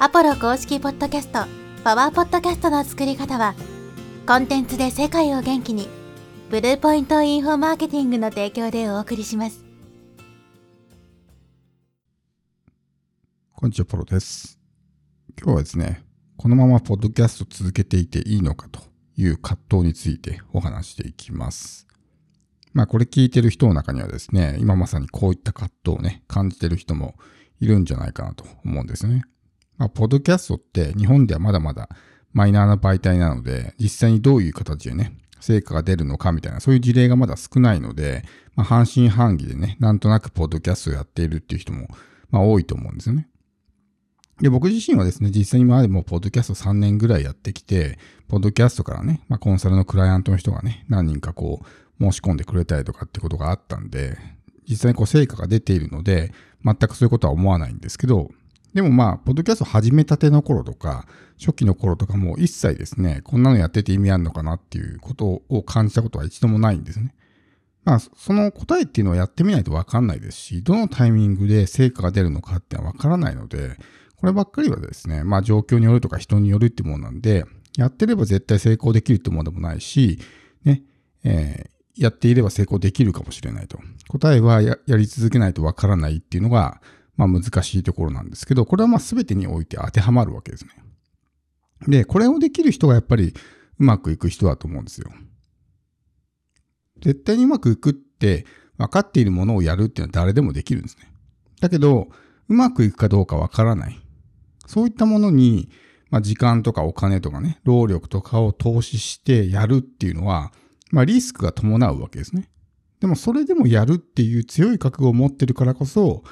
アポロ公式ポッドキャスト、パワーポッドキャストの作り方は、コンテンツで世界を元気に、ブルーポイントインフォマーケティングの提供でお送りします。こんにちは、ポロです。今日はですね、このままポッドキャスト続けていていいのかという葛藤についてお話していきます。まあこれ聞いてる人の中にはですね、今まさにこういった葛藤をね、感じてる人もいるんじゃないかなと思うんですね。まあ、ポッドキャストって日本ではまだまだマイナーな媒体なので、実際にどういう形でね、成果が出るのかみたいな、そういう事例がまだ少ないので、まあ、半信半疑でね、なんとなくポッドキャストをやっているっていう人も、まあ、多いと思うんですよね。で、僕自身はですね、実際に今までもポッドキャスト3年ぐらいやってきて、ポッドキャストからね、まあ、コンサルのクライアントの人がね、何人かこう、申し込んでくれたりとかってことがあったんで、実際にこう成果が出ているので、全くそういうことは思わないんですけど、でもまあ、ポッドキャスト始めたての頃とか、初期の頃とかも一切ですね、こんなのやってて意味あるのかなっていうことを感じたことは一度もないんですね。まあ、その答えっていうのはやってみないとわかんないですし、どのタイミングで成果が出るのかってはわからないので、こればっかりはですね、まあ状況によるとか人によるってものなんで、やってれば絶対成功できるってものでもないし、ね、えー、やっていれば成功できるかもしれないと。答えはやり続けないとわからないっていうのが、まあ難しいところなんですけど、これはまあ全てにおいて当てはまるわけですね。で、これをできる人がやっぱりうまくいく人だと思うんですよ。絶対にうまくいくって分かっているものをやるっていうのは誰でもできるんですね。だけど、うまくいくかどうか分からない。そういったものに、まあ、時間とかお金とかね、労力とかを投資してやるっていうのは、まあ、リスクが伴うわけですね。でもそれでもやるっていう強い覚悟を持ってるからこそ、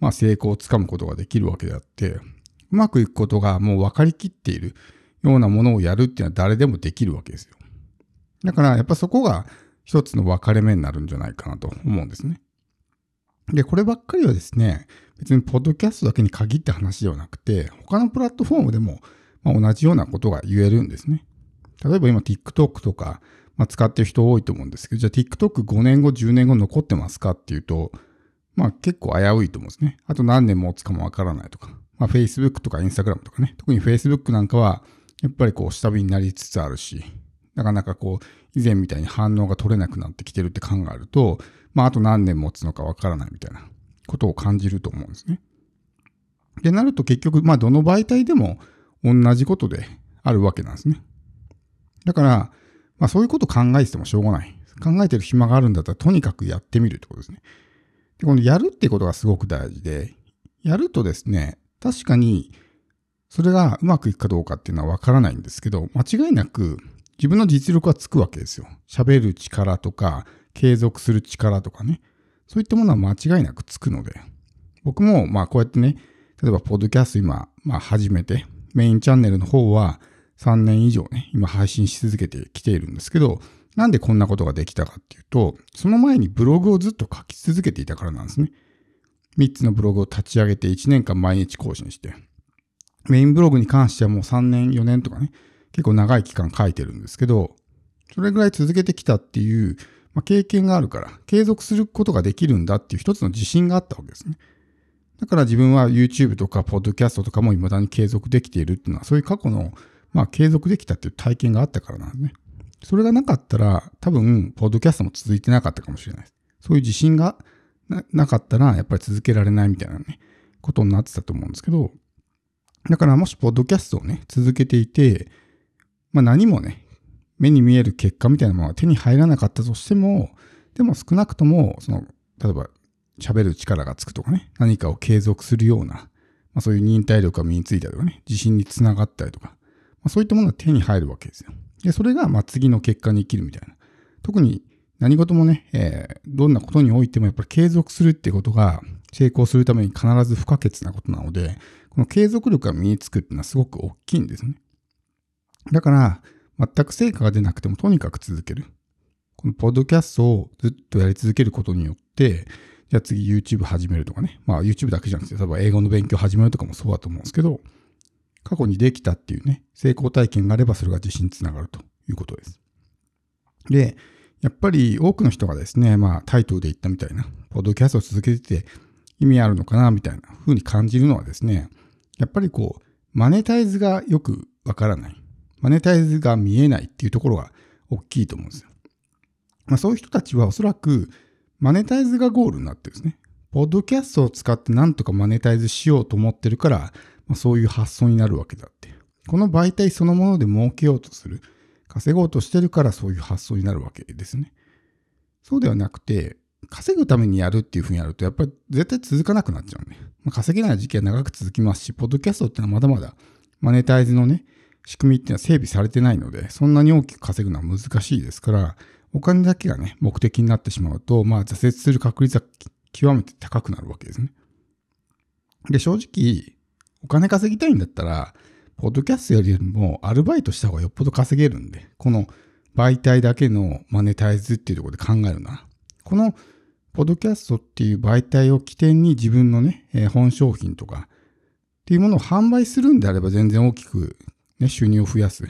まあ、成功をつかむことができるわけであって、うまくいくことがもう分かりきっているようなものをやるっていうのは誰でもできるわけですよ。だからやっぱそこが一つの分かれ目になるんじゃないかなと思うんですね。で、こればっかりはですね、別にポッドキャストだけに限った話ではなくて、他のプラットフォームでも、ま同じようなことが言えるんですね。例えば今 TikTok とか、まあ、使ってる人多いと思うんですけど、じゃあ TikTok5 年後、10年後残ってますかっていうと、まあ結構危ういと思うんですね。あと何年持つかもわからないとか。まあ Facebook とか Instagram とかね。特に Facebook なんかは、やっぱりこう下火になりつつあるし、なかなかこう、以前みたいに反応が取れなくなってきてるって考えると、まああと何年持つのかわからないみたいなことを感じると思うんですね。で、なると結局、まあどの媒体でも同じことであるわけなんですね。だから、まあそういうこと考えててもしょうがない。考えてる暇があるんだったらとにかくやってみるってことですね。このやるってことがすごく大事で、やるとですね、確かにそれがうまくいくかどうかっていうのはわからないんですけど、間違いなく自分の実力はつくわけですよ。喋る力とか、継続する力とかね。そういったものは間違いなくつくので、僕もまあこうやってね、例えばポッドキャスト今、まあ始めて、メインチャンネルの方は3年以上ね、今配信し続けてきているんですけど、なんでこんなことができたかっていうと、その前にブログをずっと書き続けていたからなんですね。3つのブログを立ち上げて1年間毎日更新して、メインブログに関してはもう3年、4年とかね、結構長い期間書いてるんですけど、それぐらい続けてきたっていうまあ、経験があるから、継続することができるんだっていう一つの自信があったわけですね。だから自分は YouTube とか Podcast とかも未だに継続できているっていうのは、そういう過去の、まあ、継続できたっていう体験があったからなんですね。それがなかったら、多分、ポッドキャストも続いてなかったかもしれないです。そういう自信がなかったら、やっぱり続けられないみたいなね、ことになってたと思うんですけど、だからもし、ポッドキャストをね、続けていて、まあ何もね、目に見える結果みたいなものが手に入らなかったとしても、でも少なくとも、その、例えば喋る力がつくとかね、何かを継続するような、まあ、そういう忍耐力が身についたりとかね、自信につながったりとか、まあ、そういったものが手に入るわけですよ。で、それがま次の結果に生きるみたいな。特に何事もね、えー、どんなことにおいてもやっぱり継続するってことが成功するために必ず不可欠なことなので、この継続力が身につくっていうのはすごく大きいんですね。だから、全く成果が出なくてもとにかく続ける。このポッドキャストをずっとやり続けることによって、じゃあ次 YouTube 始めるとかね。まあ YouTube だけじゃなくて、例えば英語の勉強始めるとかもそうだと思うんですけど、過去にできたっていうね、成功体験があればそれが自信につながるということです。で、やっぱり多くの人がですね、まあタイトルで言ったみたいな、ポッドキャストを続けてて意味あるのかなみたいな風に感じるのはですね、やっぱりこう、マネタイズがよくわからない。マネタイズが見えないっていうところが大きいと思うんですよ。まあ、そういう人たちはおそらくマネタイズがゴールになってるんですね。ポッドキャストを使ってなんとかマネタイズしようと思ってるから、まあ、そういう発想になるわけだって。この媒体そのもので儲けようとする。稼ごうとしてるからそういう発想になるわけですね。そうではなくて、稼ぐためにやるっていうふうにやると、やっぱり絶対続かなくなっちゃうね。まあ、稼げない時期は長く続きますし、ポッドキャストってのはまだまだマネタイズのね、仕組みっていうのは整備されてないので、そんなに大きく稼ぐのは難しいですから、お金だけがね、目的になってしまうと、まあ挫折する確率は極めて高くなるわけですね。で、正直、お金稼ぎたいんだったら、ポッドキャストよりもアルバイトした方がよっぽど稼げるんで、この媒体だけのマネタイズっていうところで考えるな。このポッドキャストっていう媒体を起点に自分のね、え本商品とかっていうものを販売するんであれば全然大きく、ね、収入を増やす、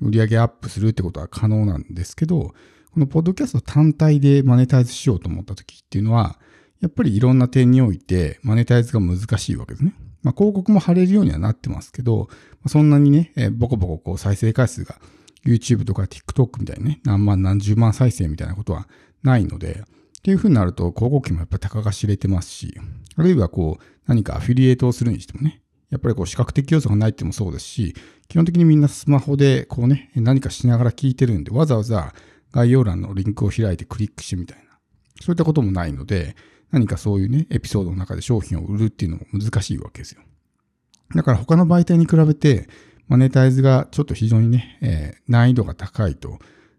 売り上げアップするってことは可能なんですけど、このポッドキャスト単体でマネタイズしようと思った時っていうのは、やっぱりいろんな点においてマネタイズが難しいわけですね。まあ、広告も貼れるようにはなってますけど、そんなにね、えボコボコこう再生回数が YouTube とか TikTok みたいにね、何万何十万再生みたいなことはないので、っていう風になると広告費もやっぱり高が知れてますし、あるいはこう何かアフィリエイトをするにしてもね、やっぱりこう視覚的要素がないってもそうですし、基本的にみんなスマホでこうね、何かしながら聞いてるんで、わざわざ概要欄のリンクを開いてクリックしてみたいな。そういったこともないので、何かそういうね、エピソードの中で商品を売るっていうのも難しいわけですよ。だから他の媒体に比べて、マネタイズがちょっと非常にね、えー、難易度が高いと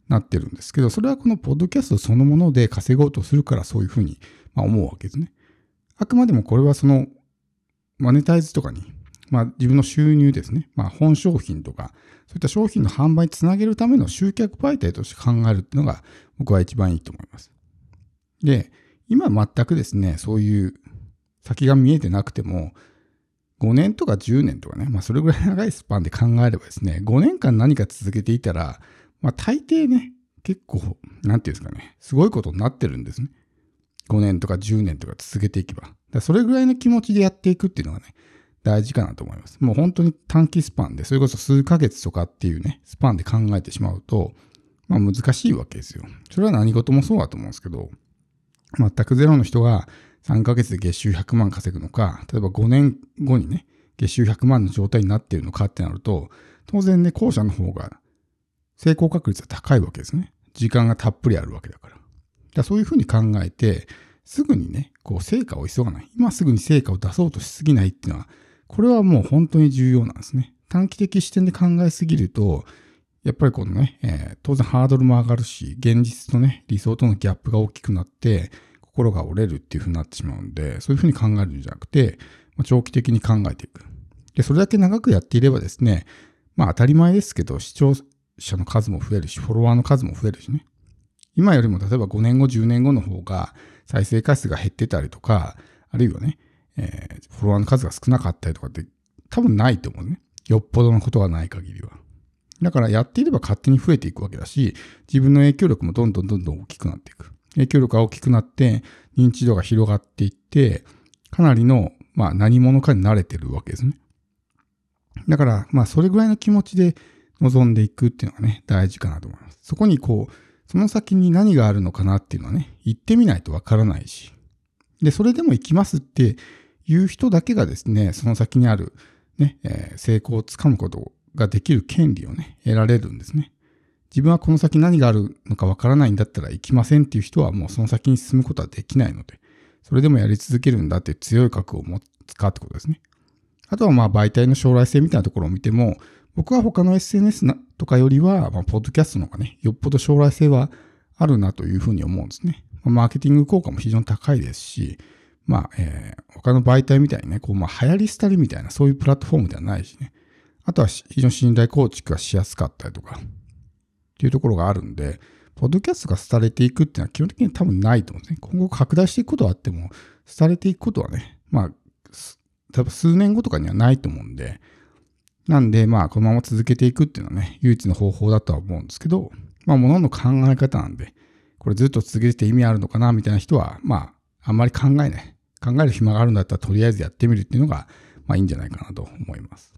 なってるんですけど、それはこのポッドキャストそのもので稼ごうとするからそういうふうに思うわけですね。あくまでもこれはそのマネタイズとかに、まあ自分の収入ですね、まあ本商品とか、そういった商品の販売につなげるための集客媒体として考えるっていうのが僕は一番いいと思います。で、今全くですね、そういう先が見えてなくても、5年とか10年とかね、まあそれぐらい長いスパンで考えればですね、5年間何か続けていたら、まあ大抵ね、結構、なんていうんですかね、すごいことになってるんですね。5年とか10年とか続けていけば。だそれぐらいの気持ちでやっていくっていうのがね、大事かなと思います。もう本当に短期スパンで、それこそ数ヶ月とかっていうね、スパンで考えてしまうと、まあ難しいわけですよ。それは何事もそうだと思うんですけど、全くゼロの人が3ヶ月で月収100万稼ぐのか、例えば5年後にね、月収100万の状態になっているのかってなると、当然ね、後者の方が成功確率は高いわけですね。時間がたっぷりあるわけだから。だからそういうふうに考えて、すぐにね、こう成果を急がない。今すぐに成果を出そうとしすぎないっていうのは、これはもう本当に重要なんですね。短期的視点で考えすぎると、やっぱりこのね、えー、当然ハードルも上がるし、現実とね、理想とのギャップが大きくなって、心が折れるっていう風になってしまうんで、そういう風に考えるんじゃなくて、まあ、長期的に考えていく。で、それだけ長くやっていればですね、まあ当たり前ですけど、視聴者の数も増えるし、フォロワーの数も増えるしね。今よりも例えば5年後、10年後の方が再生回数が減ってたりとか、あるいはね、えー、フォロワーの数が少なかったりとかって多分ないと思うね。よっぽどのことがない限りは。だからやっていれば勝手に増えていくわけだし、自分の影響力もどんどんどんどん大きくなっていく。影響力が大きくなって、認知度が広がっていって、かなりの、まあ何者かに慣れてるわけですね。だから、まあそれぐらいの気持ちで臨んでいくっていうのがね、大事かなと思います。そこにこう、その先に何があるのかなっていうのはね、行ってみないとわからないし。で、それでも行きますっていう人だけがですね、その先にあるね、えー、成功をつかむことができる権利をね、得られるんですね。自分はこの先何があるのかわからないんだったら行きませんっていう人はもうその先に進むことはできないので、それでもやり続けるんだって強い覚悟を持つかってことですね。あとはまあ媒体の将来性みたいなところを見ても、僕は他の SNS とかよりは、まあ、ポッドキャストの方がね、よっぽど将来性はあるなというふうに思うんですね。ま、マーケティング効果も非常に高いですし、まあ、えー、他の媒体みたいにね、こう、まあ、流行り廃りみたいな、そういうプラットフォームではないしね。あとは非常に信頼構築がしやすかったりとか、っていうところがあるんで、ポッドキャストが廃れていくっていうのは基本的に多分ないと思うんですね。今後拡大していくことはあっても、廃れていくことはね、まあ、多分数年後とかにはないと思うんで、なんで、まあ、このまま続けていくっていうのはね、唯一の方法だとは思うんですけど、まあ、ものの考え方なんで、これずっと続けて意味あるのかな、みたいな人は、まあ、あんまり考えない。考える暇があるんだったら、とりあえずやってみるっていうのが、まあ、いいんじゃないかなと思います。